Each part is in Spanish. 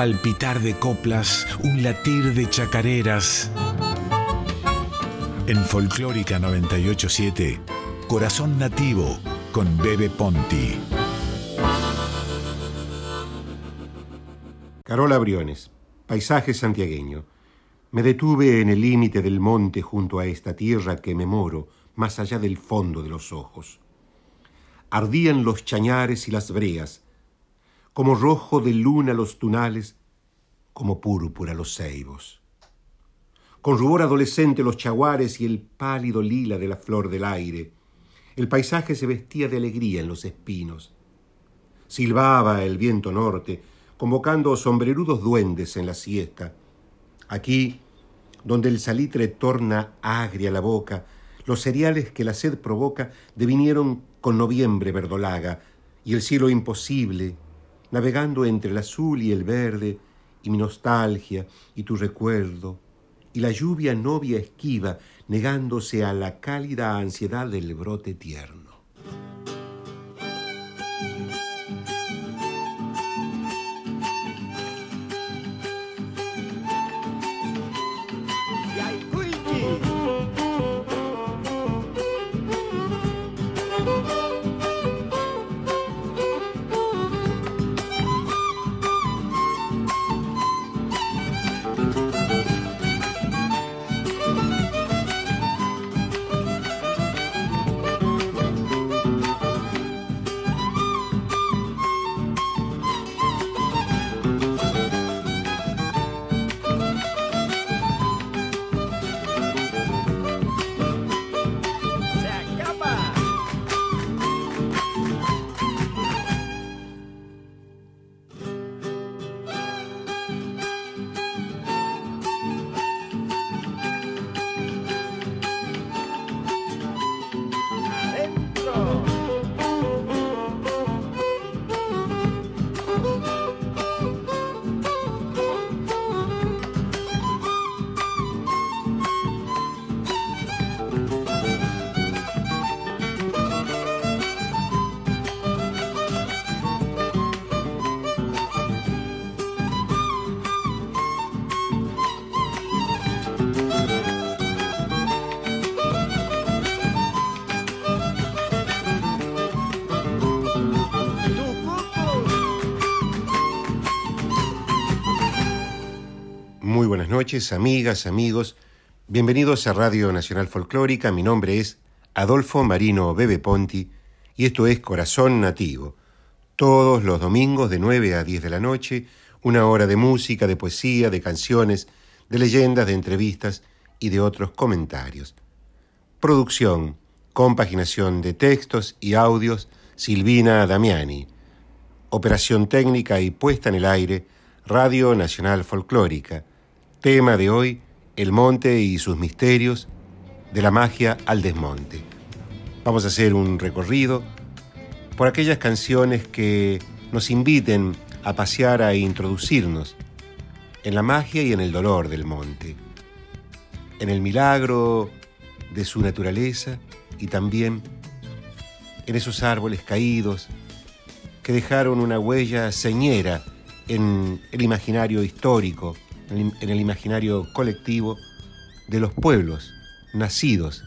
palpitar de coplas, un latir de chacareras. En Folclórica 987, Corazón Nativo con Bebe Ponti. Carola Briones, paisaje santiagueño. Me detuve en el límite del monte junto a esta tierra que me moro, más allá del fondo de los ojos. Ardían los chañares y las breas, como rojo de luna los tunales, como púrpura los ceibos. Con rubor adolescente los chaguares y el pálido lila de la flor del aire. El paisaje se vestía de alegría en los espinos. Silbaba el viento norte, convocando sombrerudos duendes en la siesta. Aquí, donde el salitre torna agria la boca, los cereales que la sed provoca devinieron con noviembre verdolaga, y el cielo imposible, navegando entre el azul y el verde, y mi nostalgia y tu recuerdo, y la lluvia novia esquiva, negándose a la cálida ansiedad del brote tierno. Amigas, amigos. Bienvenidos a Radio Nacional Folclórica. Mi nombre es Adolfo Marino Bebe Ponti y esto es Corazón Nativo. Todos los domingos de 9 a 10 de la noche, una hora de música, de poesía, de canciones, de leyendas, de entrevistas y de otros comentarios. Producción, compaginación de textos y audios, Silvina Damiani. Operación técnica y puesta en el aire, Radio Nacional Folclórica. Tema de hoy, el monte y sus misterios, de la magia al desmonte. Vamos a hacer un recorrido por aquellas canciones que nos inviten a pasear, a introducirnos en la magia y en el dolor del monte, en el milagro de su naturaleza y también en esos árboles caídos que dejaron una huella señera en el imaginario histórico en el imaginario colectivo de los pueblos nacidos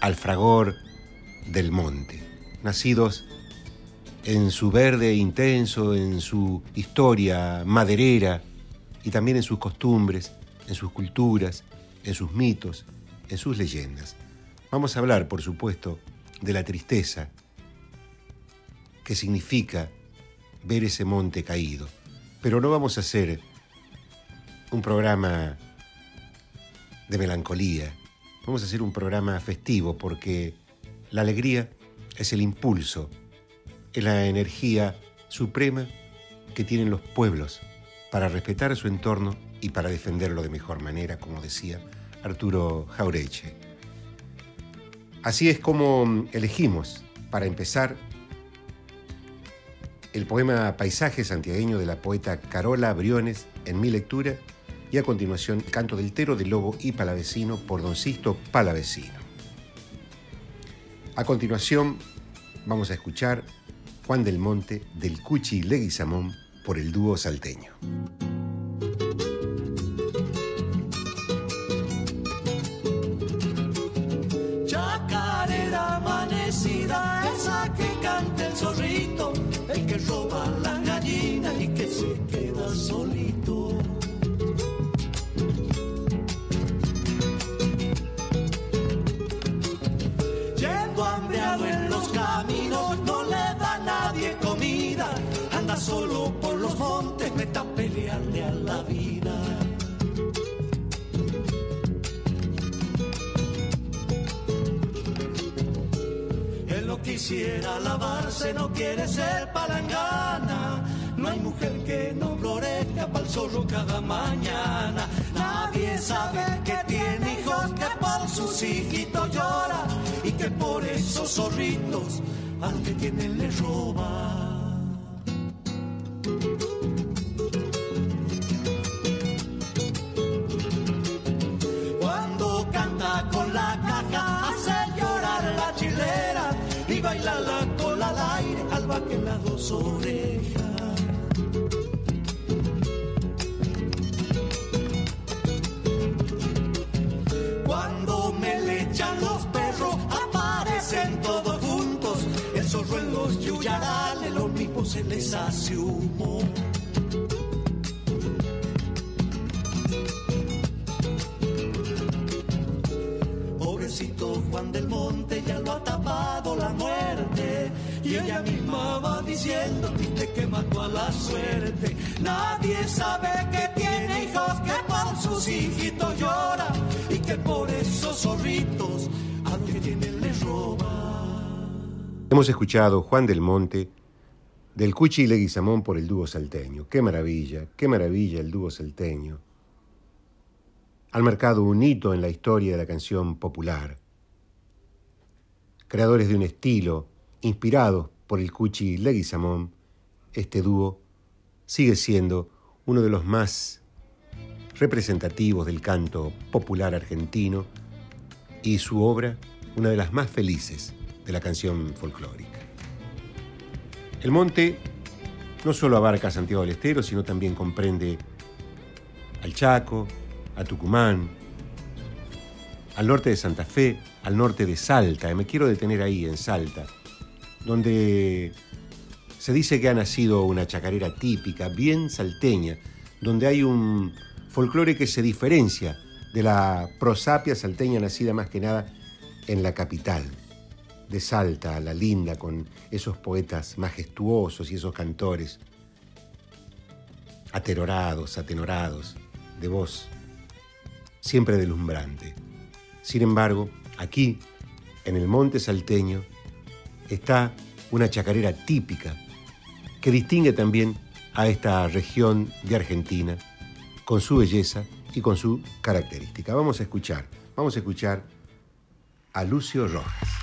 al fragor del monte, nacidos en su verde intenso, en su historia maderera y también en sus costumbres, en sus culturas, en sus mitos, en sus leyendas. Vamos a hablar, por supuesto, de la tristeza que significa ver ese monte caído, pero no vamos a hacer un programa de melancolía. Vamos a hacer un programa festivo porque la alegría es el impulso, es la energía suprema que tienen los pueblos para respetar su entorno y para defenderlo de mejor manera, como decía Arturo Jaureche. Así es como elegimos, para empezar, el poema Paisaje santiagueño de la poeta Carola Briones en mi lectura y a continuación Canto del Tero del Lobo y Palavecino por Don Sisto Palavecino. A continuación vamos a escuchar Juan del Monte del Cuchi Leguizamón por el dúo salteño. Quisiera lavarse, no quiere ser palangana. No hay mujer que no florezca para el zorro cada mañana. Nadie sabe que tiene hijos, que por sus hijitos llora y que por esos zorritos al que tiene le roba. Cuando me le echan los perros aparecen todos juntos. El zorro en los yuyarales, los mismos se les hace humo. Juan del Monte ya lo ha tapado la muerte y ella misma va diciendo viste que mató a la suerte. Nadie sabe que tiene hijos que por sus hijitos llora y que por esos zorritos a los que tienen les roba. Hemos escuchado Juan del Monte del Cuchi y Leguizamón por el dúo salteño. Qué maravilla, qué maravilla el dúo salteño. Han marcado un hito en la historia de la canción popular. Creadores de un estilo, inspirados por el Cuchi Leguizamón, este dúo sigue siendo uno de los más representativos del canto popular argentino y su obra una de las más felices de la canción folclórica. El monte no solo abarca Santiago del Estero, sino también comprende al Chaco, a Tucumán, al norte de Santa Fe, al norte de Salta, me quiero detener ahí, en Salta, donde se dice que ha nacido una chacarera típica, bien salteña, donde hay un folclore que se diferencia de la prosapia salteña nacida más que nada en la capital, de Salta, la linda, con esos poetas majestuosos y esos cantores aterorados, atenorados, de voz siempre deslumbrante. Sin embargo, aquí, en el monte salteño, está una chacarera típica que distingue también a esta región de Argentina con su belleza y con su característica. Vamos a escuchar, vamos a escuchar a Lucio Rojas.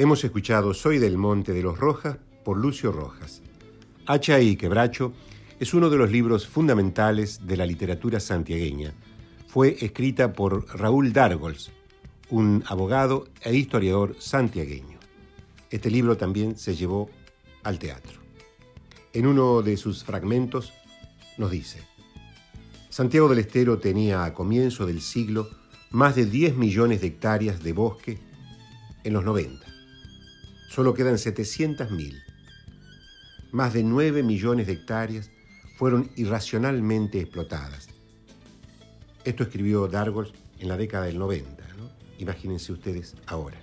Hemos escuchado Soy del Monte de los Rojas por Lucio Rojas. Hacha y Quebracho es uno de los libros fundamentales de la literatura santiagueña. Fue escrita por Raúl Dargols, un abogado e historiador santiagueño. Este libro también se llevó al teatro. En uno de sus fragmentos nos dice, Santiago del Estero tenía a comienzo del siglo más de 10 millones de hectáreas de bosque en los 90. Solo quedan 700.000. Más de 9 millones de hectáreas fueron irracionalmente explotadas. Esto escribió Dargos en la década del 90. ¿no? Imagínense ustedes ahora.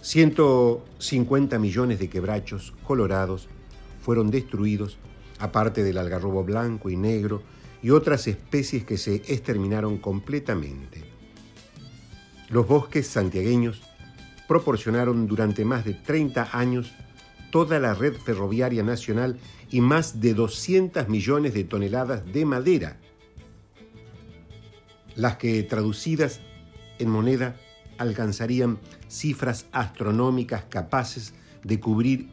150 millones de quebrachos colorados fueron destruidos, aparte del algarrobo blanco y negro y otras especies que se exterminaron completamente. Los bosques santiagueños proporcionaron durante más de 30 años toda la red ferroviaria nacional y más de 200 millones de toneladas de madera, las que traducidas en moneda alcanzarían cifras astronómicas capaces de cubrir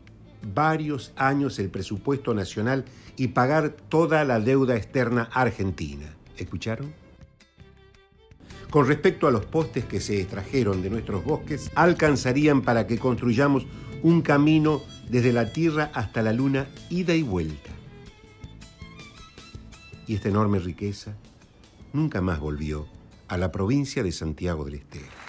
varios años el presupuesto nacional y pagar toda la deuda externa argentina. ¿Escucharon? Con respecto a los postes que se extrajeron de nuestros bosques, alcanzarían para que construyamos un camino desde la Tierra hasta la Luna, ida y vuelta. Y esta enorme riqueza nunca más volvió a la provincia de Santiago del Estero.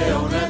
没有人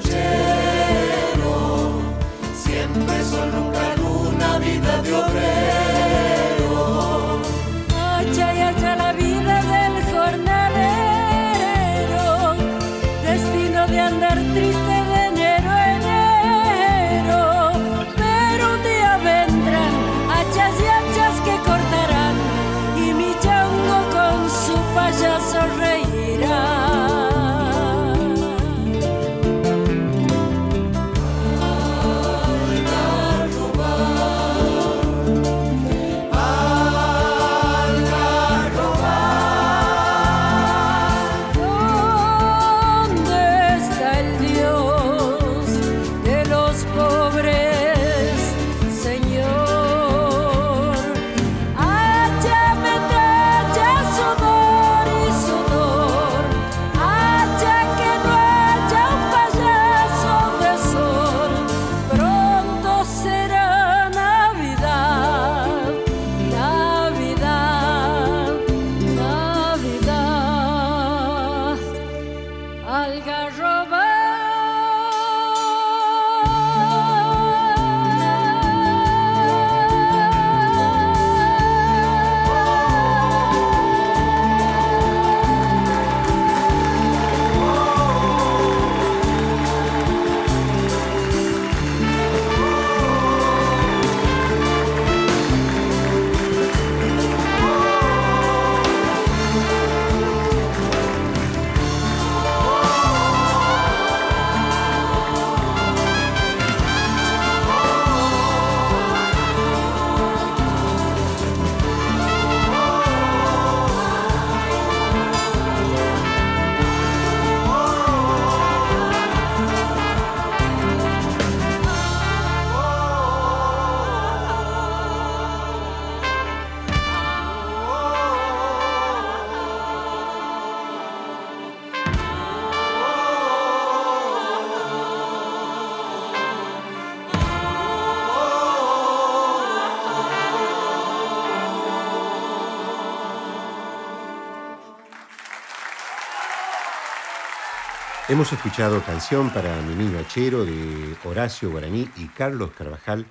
Hemos escuchado Canción para mi niño achero de Horacio Guaraní y Carlos Carvajal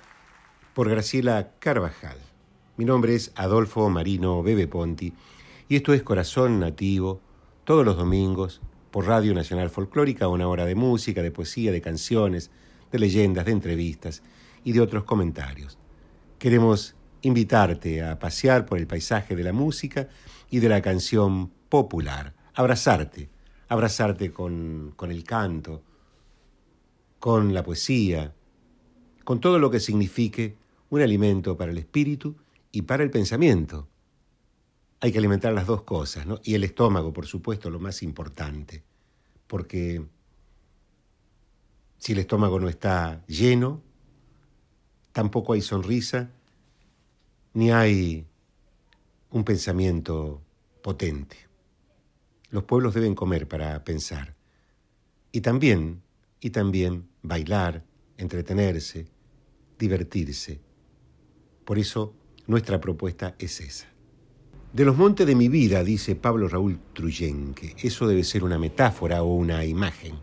por Graciela Carvajal. Mi nombre es Adolfo Marino Bebe Ponti y esto es Corazón Nativo, todos los domingos por Radio Nacional Folclórica, una hora de música, de poesía, de canciones, de leyendas, de entrevistas y de otros comentarios. Queremos invitarte a pasear por el paisaje de la música y de la canción popular, abrazarte abrazarte con, con el canto, con la poesía, con todo lo que signifique un alimento para el espíritu y para el pensamiento. Hay que alimentar las dos cosas, ¿no? Y el estómago, por supuesto, lo más importante, porque si el estómago no está lleno, tampoco hay sonrisa, ni hay un pensamiento potente. Los pueblos deben comer para pensar. Y también, y también bailar, entretenerse, divertirse. Por eso nuestra propuesta es esa. De los montes de mi vida, dice Pablo Raúl Truyenque, eso debe ser una metáfora o una imagen.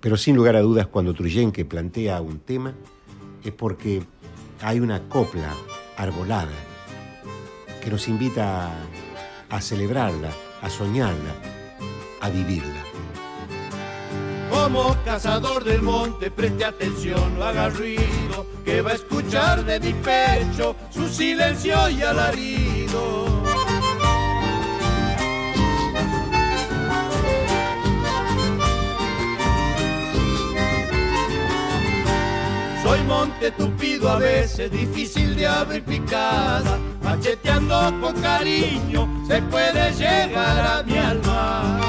Pero sin lugar a dudas, cuando Truyenque plantea un tema, es porque hay una copla arbolada que nos invita a, a celebrarla, a soñarla, a vivirla. Como cazador del monte, preste atención, no haga ruido, que va a escuchar de mi pecho su silencio y alarido. Soy monte tupido a veces, difícil de abrir picada, macheteando con cariño, se puede llegar a mi alma.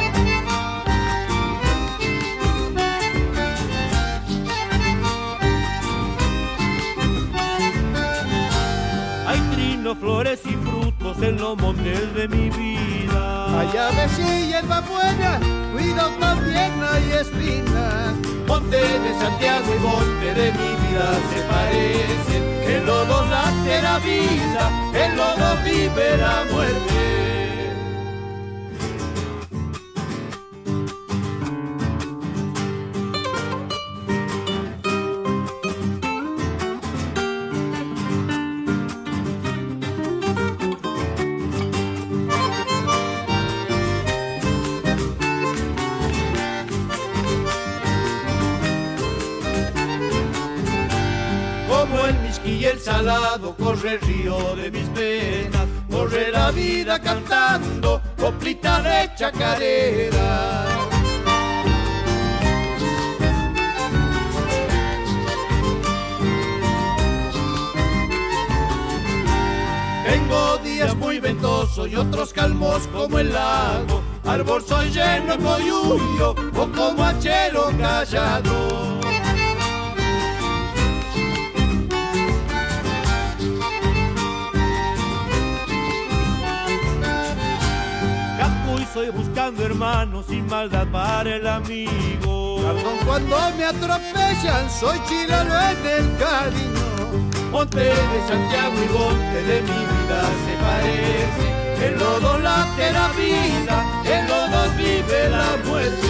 Hay trinos, flores y en los montes de mi vida. Hay aves y hierba buena, cuido también hay espinas. Monte de Santiago y monte de mi vida se parecen. En los dos late la vida, en los dos vive la muerte. Salado corre el río de mis venas, corre la vida cantando coplita de chacarera. Tengo días muy ventosos y otros calmos como el lago. Árbol soy lleno de coyuyo o como hachero callado. Soy buscando hermanos sin maldad para el amigo. Perdón cuando me atropellan, soy chileno en el cariño. Monte de Santiago y monte de mi vida se parece. En los dos late la vida, en los dos vive la muerte.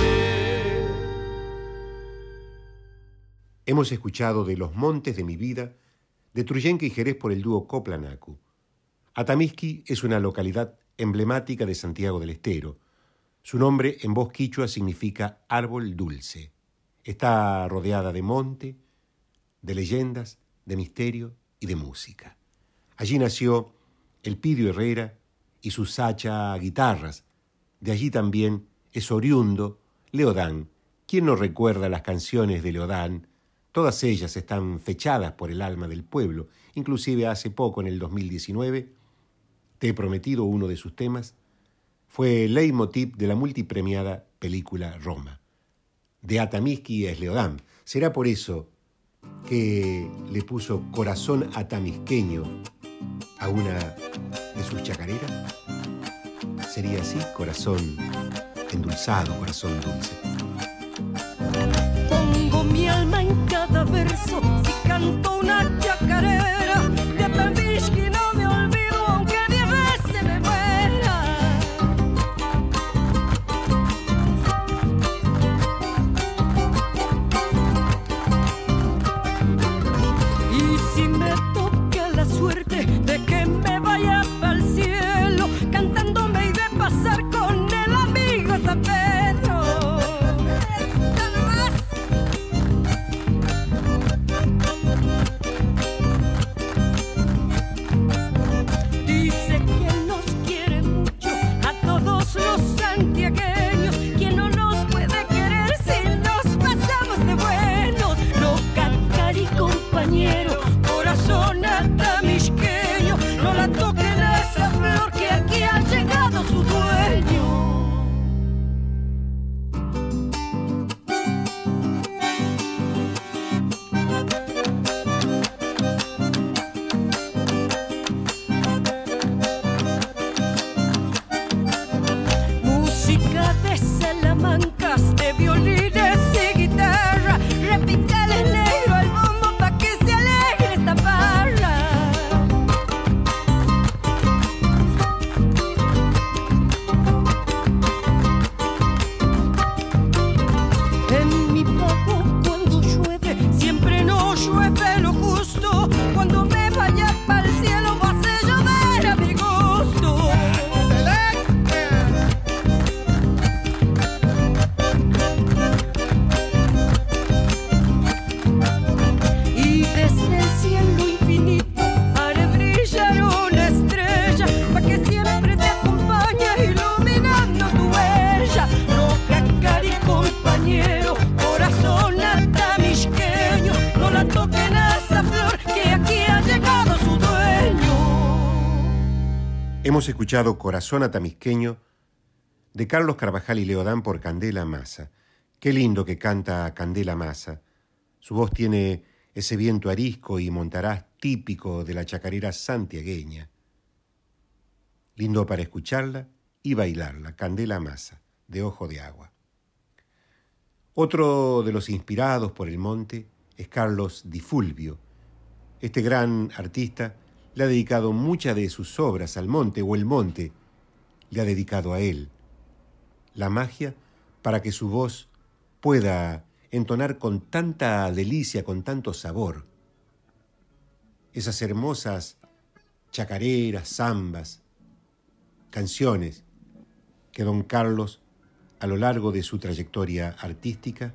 Hemos escuchado de Los Montes de mi Vida, de Truyenque y Jerez por el dúo Coplanacu. Atamisqui es una localidad emblemática de Santiago del Estero. Su nombre en voz quichua significa árbol dulce. Está rodeada de monte, de leyendas, de misterio y de música. Allí nació Elpidio Herrera y sus sacha guitarras. De allí también es oriundo Leodán. ¿Quién no recuerda las canciones de Leodán? Todas ellas están fechadas por el alma del pueblo. Inclusive hace poco, en el 2019, te he prometido uno de sus temas, fue el leitmotiv de la multipremiada película Roma. De Atamisqui es Leodán. Será por eso que le puso corazón atamisqueño a una de sus chacareras. Sería así, corazón endulzado, corazón dulce. Pongo mi alma en cada verso Hemos escuchado Corazón Atamisqueño de Carlos Carvajal y Leodán por Candela Massa. Qué lindo que canta Candela Massa. Su voz tiene ese viento arisco y montarás típico de la chacarera santiagueña. Lindo para escucharla y bailarla, Candela Massa, de Ojo de Agua. Otro de los inspirados por el monte es Carlos Di Fulvio. Este gran artista le ha dedicado muchas de sus obras al monte o el monte le ha dedicado a él. La magia para que su voz pueda entonar con tanta delicia, con tanto sabor. Esas hermosas chacareras, zambas, canciones que don Carlos, a lo largo de su trayectoria artística,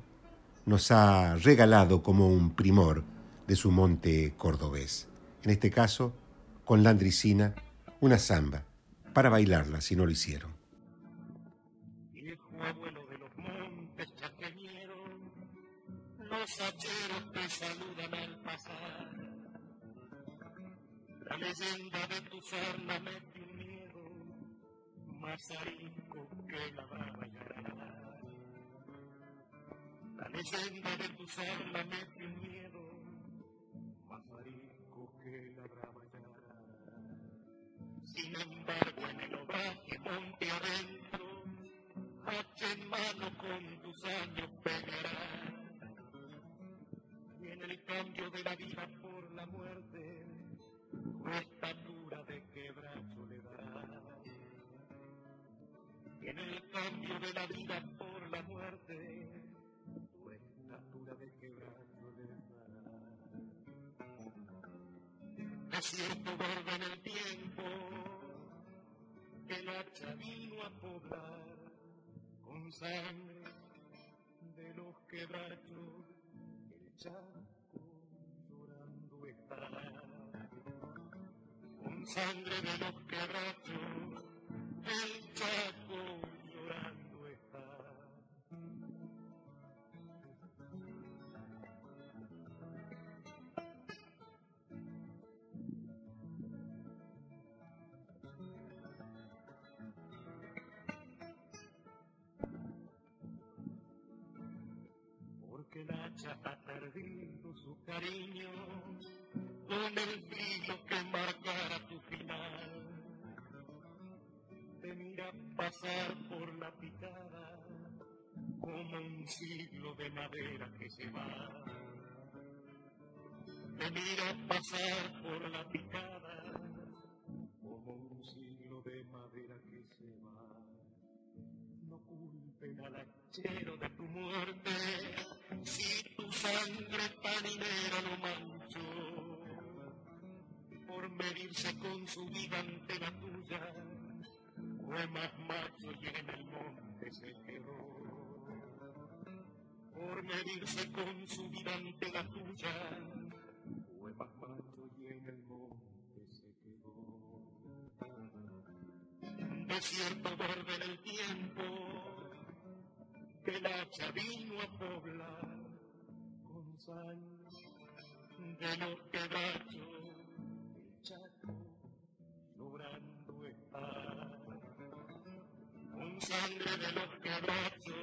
nos ha regalado como un primor de su monte cordobés. En este caso, con la andricina una samba para bailarla si no lo hicieron. Viejo abuelo de los montes chaqueñeros, los hacheros te saludan al pasar. La leyenda de tu sarna mete un miedo más arisco que la brava yarará. La leyenda de tu sarna mete un miedo sin embargo, en el obraje monte adentro, hacha en mano con tus años pegará. Y en el cambio de la vida por la muerte, tu estatura de quebracho le dará. Y en el cambio de la vida por la muerte, tu estatura de quebracho le dará. Desierto verde en el tiempo, el hacha vino a poblar con sangre de los quebrachos, el chaco llorando está. Con sangre de los quebrachos, el chaco porque el hacha ha perdido su cariño con el filo que marcara tu final. Te mira pasar por la picada como un siglo de madera que se va. Te mira pasar por la picada como un siglo de madera que se va. No culpen al de tu muerte si tu sangre paninera lo manchó. Por medirse con su vida ante la tuya fue más macho y en el monte se quedó. Por medirse con su vida ante la tuya fue más macho y en el monte se quedó. Desierto verde en el tiempo el hacha vino a poblar con sangre de los quebrachos, el chaco llorando está. Con sangre de los quebrachos,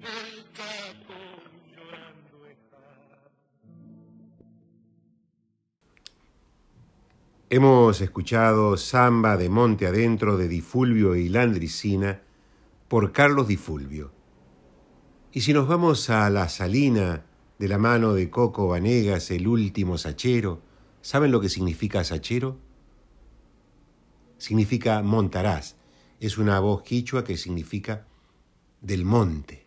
el chaco llorando está. Hemos escuchado Samba de Monte Adentro de Difulvio y Landricina por Carlos Difulvio. Y si nos vamos a la salina de la mano de Coco Vanegas, el último sachero, ¿saben lo que significa sachero? Significa montarás. Es una voz quichua que significa del monte.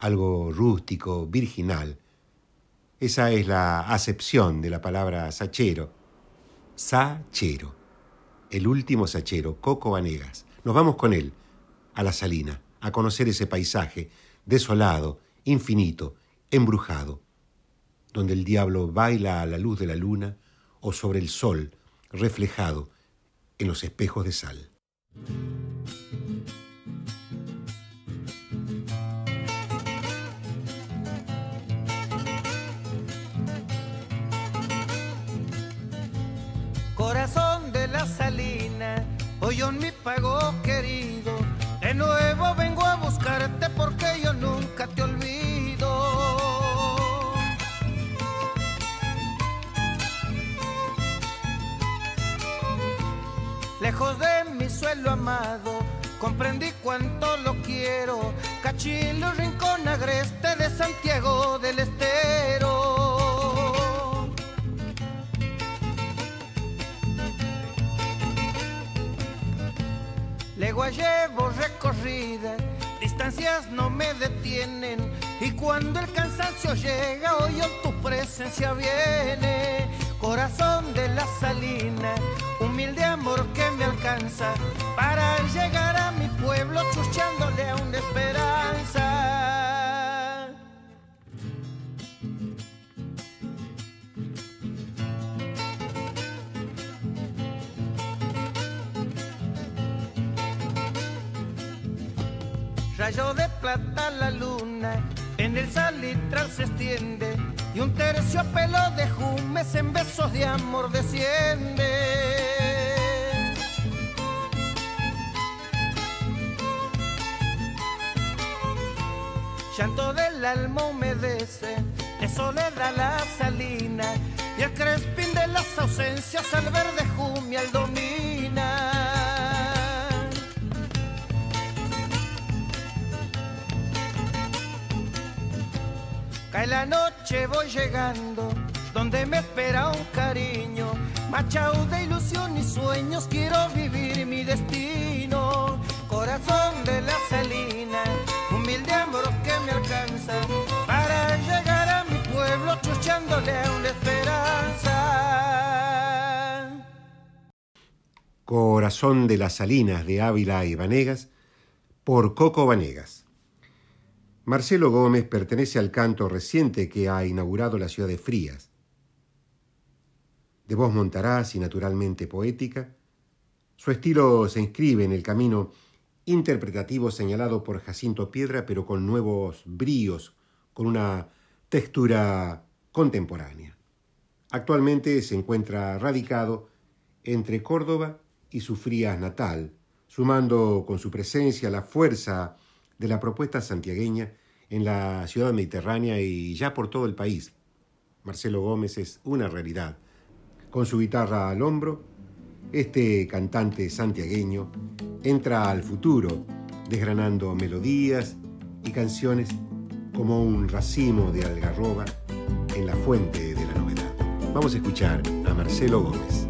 Algo rústico, virginal. Esa es la acepción de la palabra sachero. Sachero. El último sachero, Coco Vanegas. Nos vamos con él a la salina, a conocer ese paisaje desolado, infinito, embrujado, donde el diablo baila a la luz de la luna o sobre el sol reflejado en los espejos de sal. Corazón de la salida Hoy en mi pago querido, de nuevo vengo porque yo nunca te olvido. Lejos de mi suelo amado, comprendí cuánto lo quiero. Cachilo, Rincón Agreste de Santiago del Estero. Legua llevo recorrida, no me detienen. Y cuando el cansancio llega, hoy tu presencia viene. Corazón de la salina, humilde amor que me alcanza para llegar a mi pueblo chuchándole a una esperanza. Rayo de plata la luna, en el salitral se extiende y un terciopelo de jumes en besos de amor desciende. Llanto del alma humedece, de soledad la salina y el crespín de las ausencias al verde jumial domina. Cae la noche, voy llegando, donde me espera un cariño. Machao de ilusión y sueños, quiero vivir mi destino. Corazón de la salina, humilde amor que me alcanza para llegar a mi pueblo, chuchándole una esperanza. Corazón de las Salinas de Ávila y Vanegas, por Coco Vanegas. Marcelo Gómez pertenece al canto reciente que ha inaugurado la ciudad de Frías. De voz montaraz y naturalmente poética, su estilo se inscribe en el camino interpretativo señalado por Jacinto Piedra, pero con nuevos bríos, con una textura contemporánea. Actualmente se encuentra radicado entre Córdoba y su Frías natal, sumando con su presencia la fuerza de la propuesta santiagueña en la ciudad mediterránea y ya por todo el país. Marcelo Gómez es una realidad. Con su guitarra al hombro, este cantante santiagueño entra al futuro, desgranando melodías y canciones como un racimo de algarroba en la fuente de la novedad. Vamos a escuchar a Marcelo Gómez.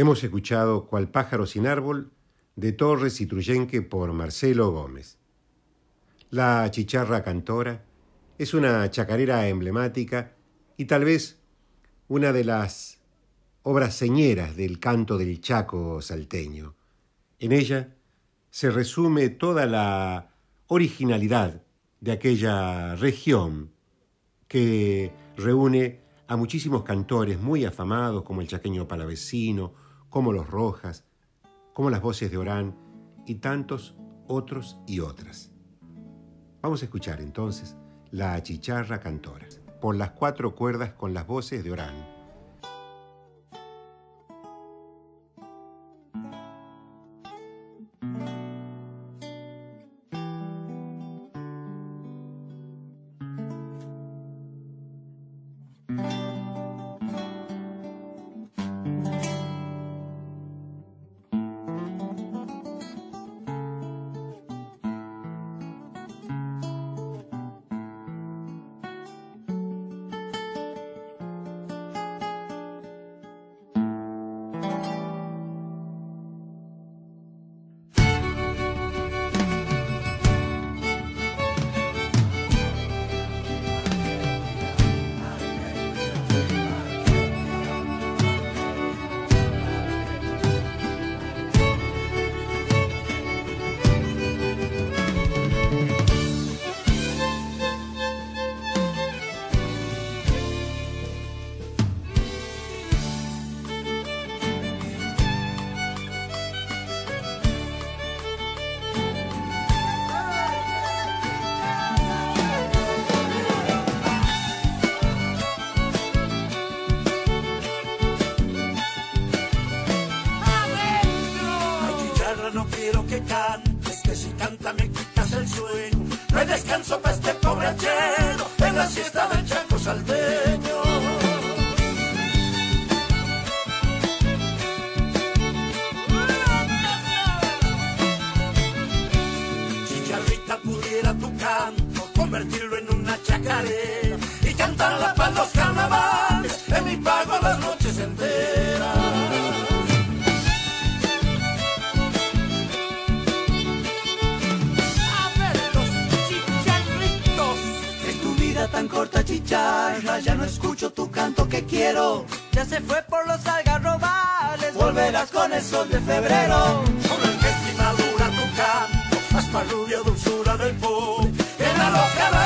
Hemos escuchado Cual pájaro sin árbol de Torres y Truyenque por Marcelo Gómez. La chicharra cantora es una chacarera emblemática y tal vez una de las obras señeras del canto del Chaco salteño. En ella se resume toda la originalidad de aquella región que reúne a muchísimos cantores muy afamados como el chaqueño palavecino, como los Rojas, como las voces de Orán y tantos otros y otras. Vamos a escuchar entonces la chicharra cantora, por las cuatro cuerdas con las voces de Orán. que cantes, que si canta me quitas el sueño. No hay descanso para este pobre chelo en la siesta del chaco saldeño. Chicharrita pudiera tu canto convertirlo en una chacarera y cantarla para los carnavales quiero. Ya se fue por los algarrobales, volverás con el sol de febrero. Con el que madura tu canto, hasta rubia dulzura del pop, en la loca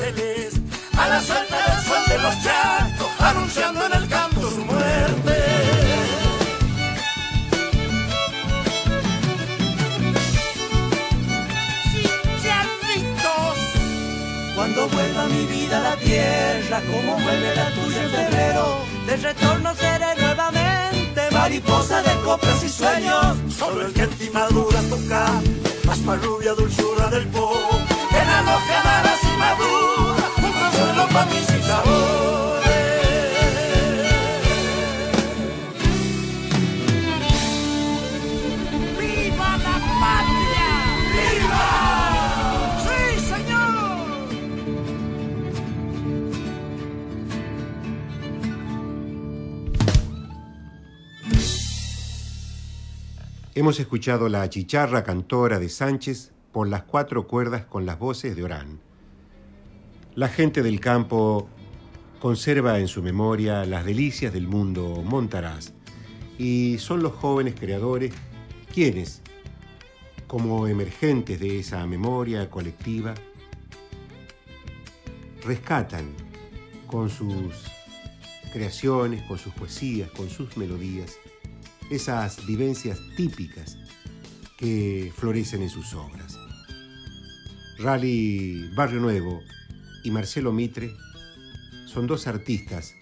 a la salta del sol de los chacos, anunciando en el canto su muerte. Cuando vuelva mi vida a la tierra, como vuelve la tuya en febrero, de retorno seré nuevamente mariposa de coplas y sueños. Solo el que en ti madura toca, más rubia dulzura del po, en la Hemos escuchado la chicharra cantora de Sánchez por las cuatro cuerdas con las voces de Orán. La gente del campo conserva en su memoria las delicias del mundo montaraz y son los jóvenes creadores quienes, como emergentes de esa memoria colectiva, rescatan con sus creaciones, con sus poesías, con sus melodías, esas vivencias típicas que florecen en sus obras. Rally Barrio Nuevo y Marcelo Mitre son dos artistas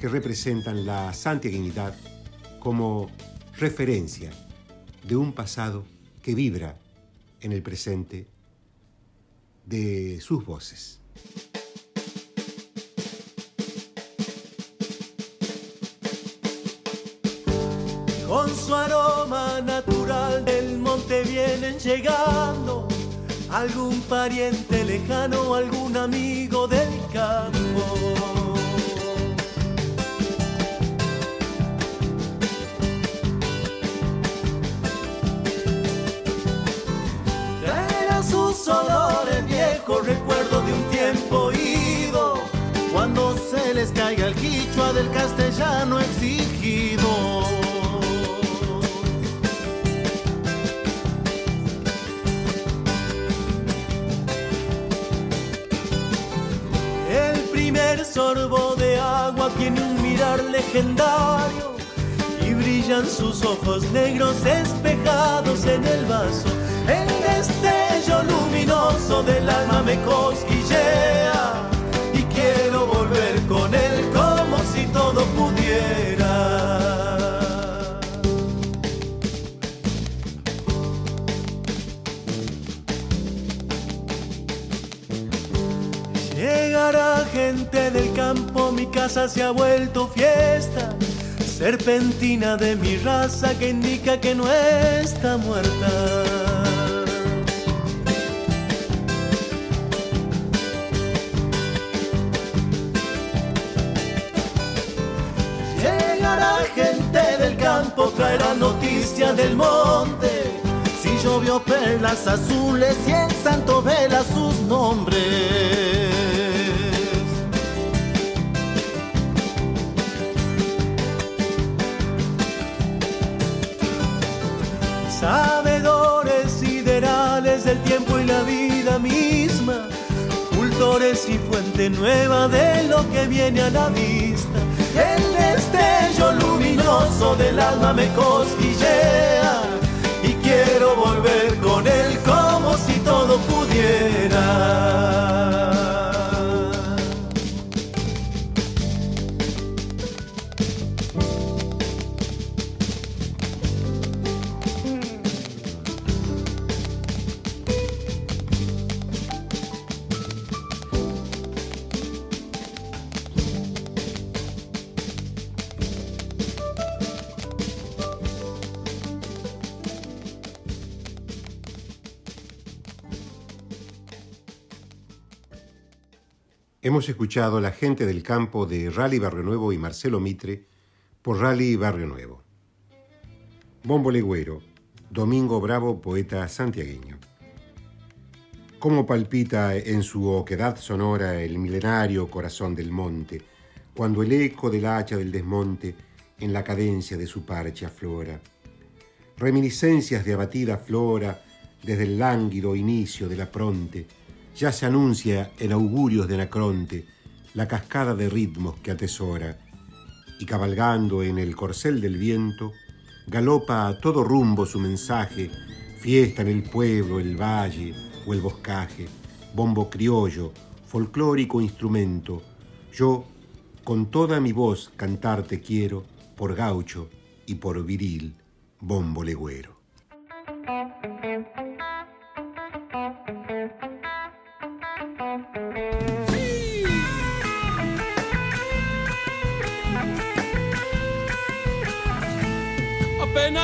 que representan la santiaguinidad como referencia de un pasado que vibra en el presente de sus voces. Con su aroma natural del monte vienen llegando algún pariente lejano, algún amigo del campo. olores viejos, recuerdo de un tiempo ido, cuando se les caiga el quichua del castellano exigido. Tiene un mirar legendario y brillan sus ojos negros espejados en el vaso. El destello luminoso del alma me cosquillea mi casa se ha vuelto fiesta. Serpentina de mi raza que indica que no está muerta. gente del campo traerá noticia del monte. Si llovió perlas azules y en Santo Vela sus nombres. Sabedores siderales del tiempo y la vida misma, cultores y fuente nueva de lo que viene a la vista. El destello luminoso del alma me cosquillea y quiero volver con él Hemos escuchado La gente del campo de Rally Barrio Nuevo y Marcelo Mitre por Rally Barrio Nuevo. Bombo Legüero, Domingo Bravo, poeta santiagueño. Cómo palpita en su oquedad sonora el milenario corazón del monte, cuando el eco del hacha del desmonte en la cadencia de su parche aflora. Reminiscencias de abatida flora desde el lánguido inicio de la pronte, ya se anuncia en augurios de Anacronte la cascada de ritmos que atesora, y cabalgando en el corcel del viento, galopa a todo rumbo su mensaje, fiesta en el pueblo, el valle o el boscaje, bombo criollo, folclórico instrumento, yo con toda mi voz cantarte quiero por gaucho y por viril, bombo legüero.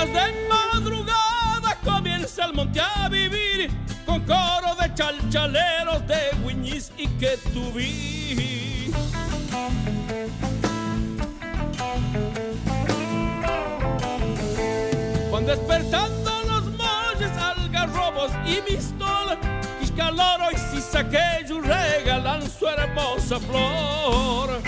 De madrugada comienza el monte a vivir con coro de chalchaleros de Wiñiz y que tuví. Van despertando los molles, algarrobos y y Sisaqueyu regalan su hermosa flor.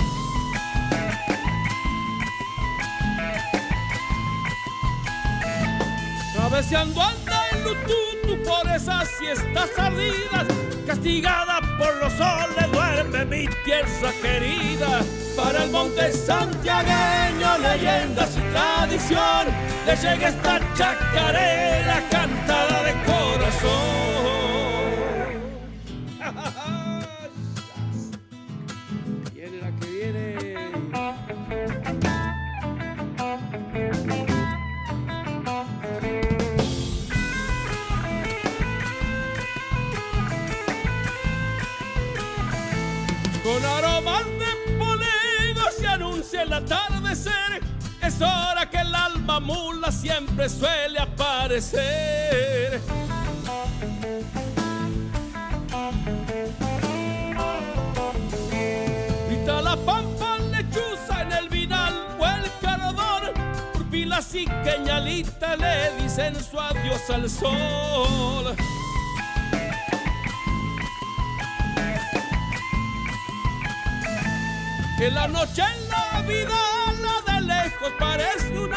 Cabeceando anda el lututu por esas siestas ardidas, castigada por los soles duerme mi tierra querida. Para el monte santiagueño, leyendas y tradición, le llega esta chacarera cantada de corazón. Siempre suele aparecer. Grita la pampa lechuza en el vinal o el carador. Purpilas y queñalita le dicen su adiós al sol. Que la noche en la vida, la de lejos parece un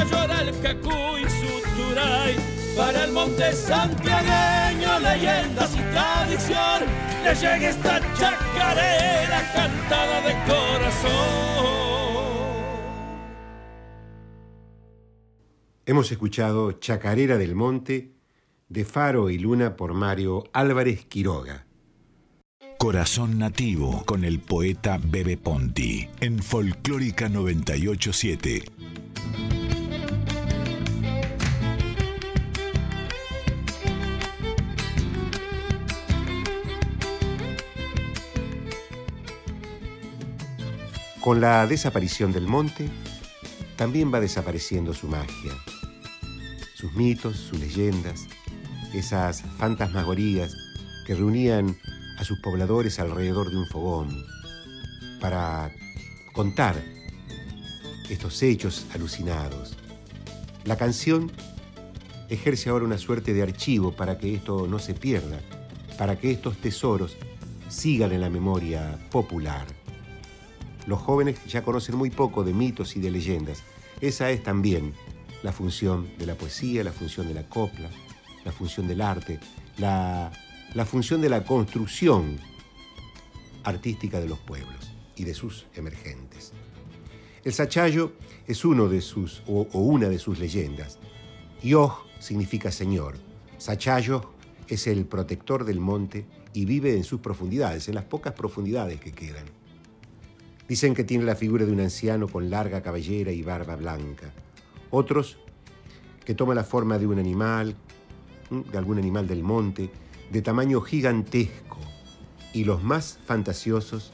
ñañarca, llora el cacuy, suturay. Para el monte santiagueño, leyendas y tradición, le llega esta chacarera cantada de corazón. Hemos escuchado Chacarera del Monte de Faro y Luna por Mario Álvarez Quiroga. Corazón Nativo con el poeta Bebe Ponti en Folclórica 987. Con la desaparición del monte, también va desapareciendo su magia, sus mitos, sus leyendas, esas fantasmagorías que reunían a sus pobladores alrededor de un fogón para contar estos hechos alucinados. La canción ejerce ahora una suerte de archivo para que esto no se pierda, para que estos tesoros sigan en la memoria popular. Los jóvenes ya conocen muy poco de mitos y de leyendas. Esa es también la función de la poesía, la función de la copla, la función del arte, la, función de la construcción artística de los pueblos y de sus emergentes. El sachayo es uno de sus, o, o una de sus leyendas. Yoj significa señor. Sachayo es el protector del monte y vive en sus profundidades, en las pocas profundidades que quedan. Dicen que tiene la figura de un anciano con larga cabellera y barba blanca. Otros que toma la forma de un animal, de algún animal del monte, de tamaño gigantesco. Y los más fantasiosos,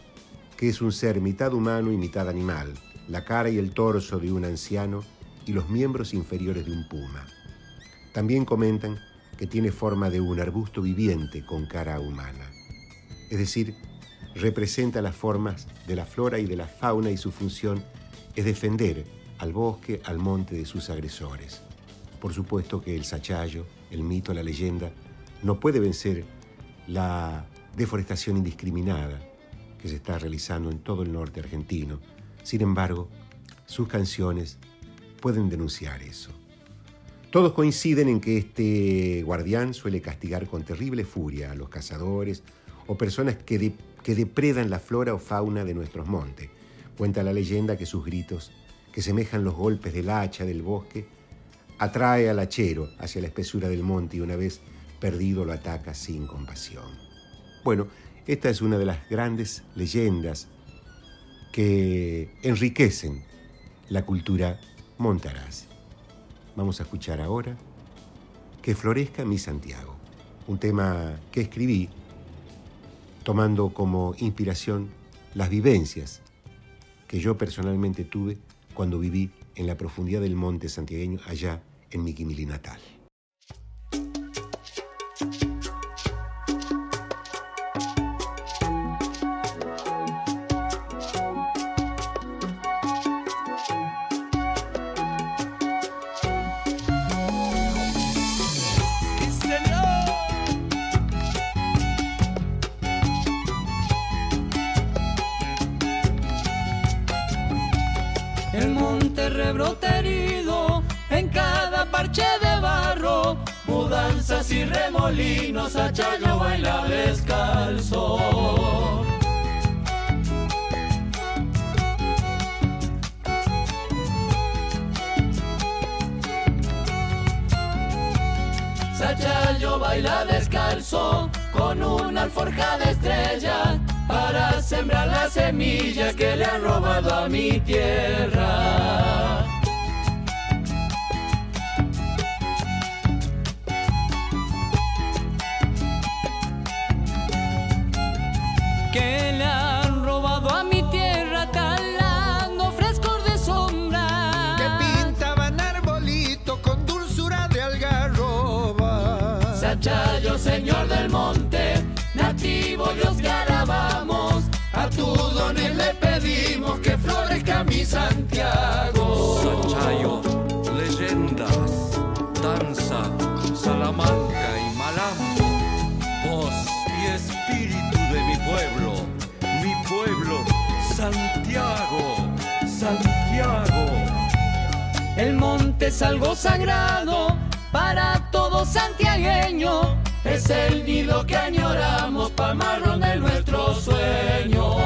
que es un ser mitad humano y mitad animal, la cara y el torso de un anciano y los miembros inferiores de un puma. También comentan que tiene forma de un arbusto viviente con cara humana. Es decir, representa las formas de la flora y de la fauna y su función es defender al bosque, al monte de sus agresores. Por supuesto que el sachayo, el mito, la leyenda, no puede vencer la deforestación indiscriminada que se está realizando en todo el norte argentino. Sin embargo, sus canciones pueden denunciar eso. Todos coinciden en que este guardián suele castigar con terrible furia a los cazadores o personas que, de- que depredan la flora o fauna de nuestros montes. Cuenta la leyenda que sus gritos, que semejan los golpes del hacha del bosque, atrae al hachero hacia la espesura del monte y una vez perdido lo ataca sin compasión. Bueno, esta es una de las grandes leyendas que enriquecen la cultura montaraz. Vamos a escuchar ahora Que florezca mi Santiago, un tema que escribí tomando como inspiración las vivencias que yo personalmente tuve cuando viví en la profundidad del monte santiagueño allá en mi Quimili natal. Monte rebrota herido rueda, parche de barro, mudanzas y remolinos, a Chayo baila descalzo. Sachayo baila descalzo con una alforja de estrellas para sembrar las semillas que le han robado a mi tierra. Que le han robado a mi tierra talando frescos de sombra. Que pintaban arbolito con dulzura de algarroba. Sachayo, señor del monte, monte es algo sagrado para todo santiagueño. Es el nido que añoramos, palmarrón de nuestros sueños.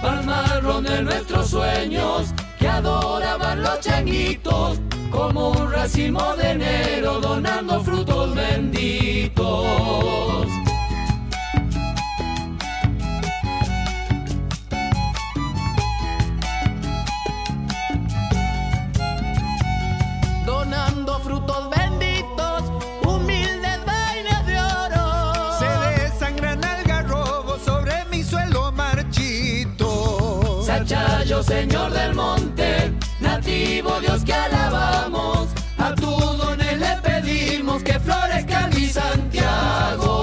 Palmarrón de nuestros sueños que adoraban los changuitos como un racimo de enero donando frutos benditos. Donando frutos benditos, humildes vainas de oro. Se desangran algarrobos sobre mi suelo marchito. Sachayo, señor del monte, nativo Dios que alabamos. A tu dones le pedimos que florezca mi Santiago.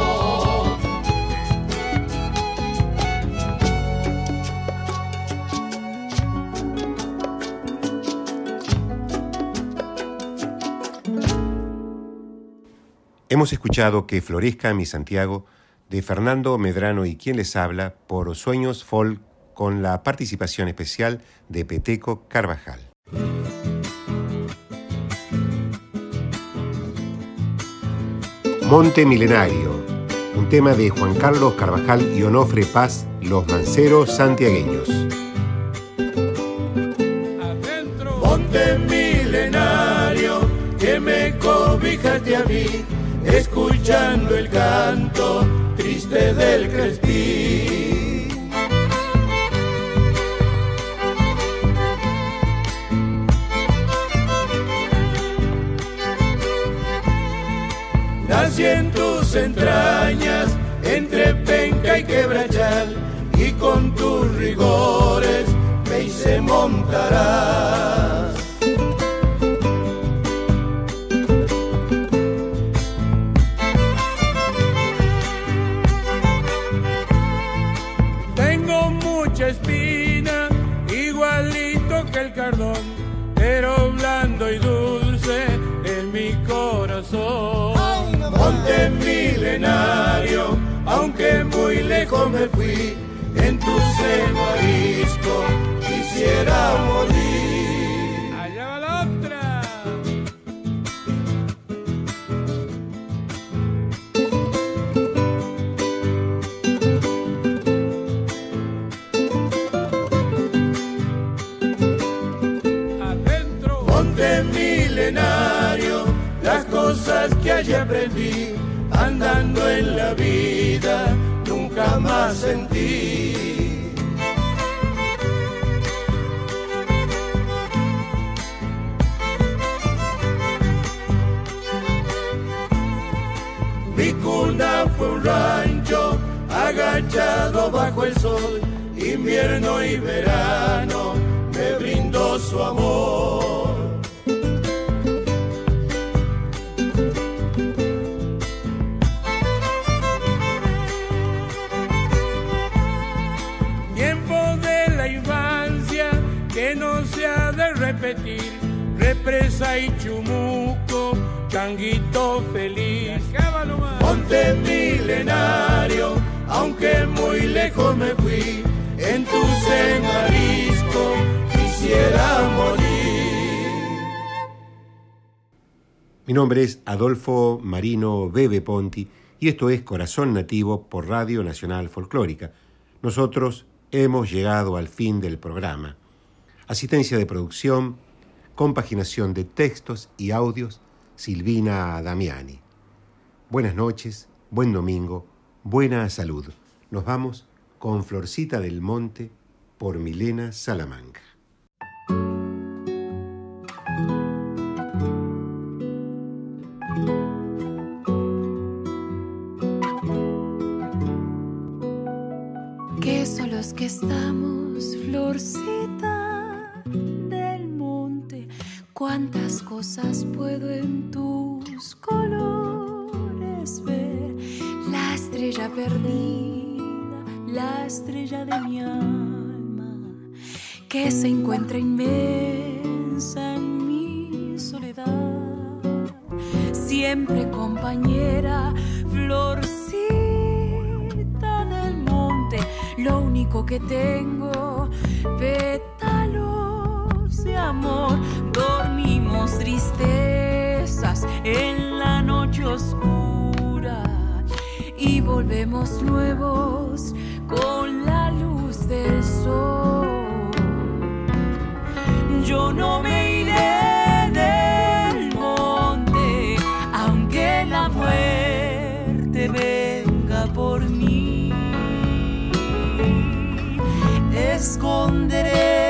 Hemos escuchado Que Florezca mi Santiago de Fernando Medrano y quien les habla por Sueños Folk con la participación especial de Peteco Carvajal. Monte Milenario, un tema de Juan Carlos Carvajal y Onofre Paz, los manceros santiagueños. Monte milenario que me cobijaste a mí, escuchando el canto triste del crespí. Entrañas, entre penca y quebrachal, y con tus rigores me hice montarás. Muy lejos me fui, en tu seno arisco quisiera morir. Allá va la otra. adentro. Monte milenario, las cosas que allí aprendí, en la vida, nunca más sentí. Mi cuna fue un rancho agachado bajo el sol, invierno y verano me brindó su amor. Changuito feliz. Monte milenario, aunque muy lejos me fui, en tu seno quisiera morir. Mi nombre es Adolfo Marino Bebe Ponti y esto es Corazón Nativo por Radio Nacional Folclórica. Nosotros hemos llegado al fin del programa. Asistencia de producción, compaginación de textos y audios, Silvina Damiani. Buenas noches, buen domingo, buena salud. Nos vamos con Florcita del Monte por Milena Salamanca. Cuántas cosas puedo en tus colores ver. La estrella perdida, la estrella de mi alma, que se encuentra inmensa en mi soledad, siempre compañera, florcita lo único que tengo, pétalos de amor. Tristezas en la noche oscura y volvemos nuevos con la luz del sol. Yo no me iré del monte, aunque la muerte venga por mí. esconderé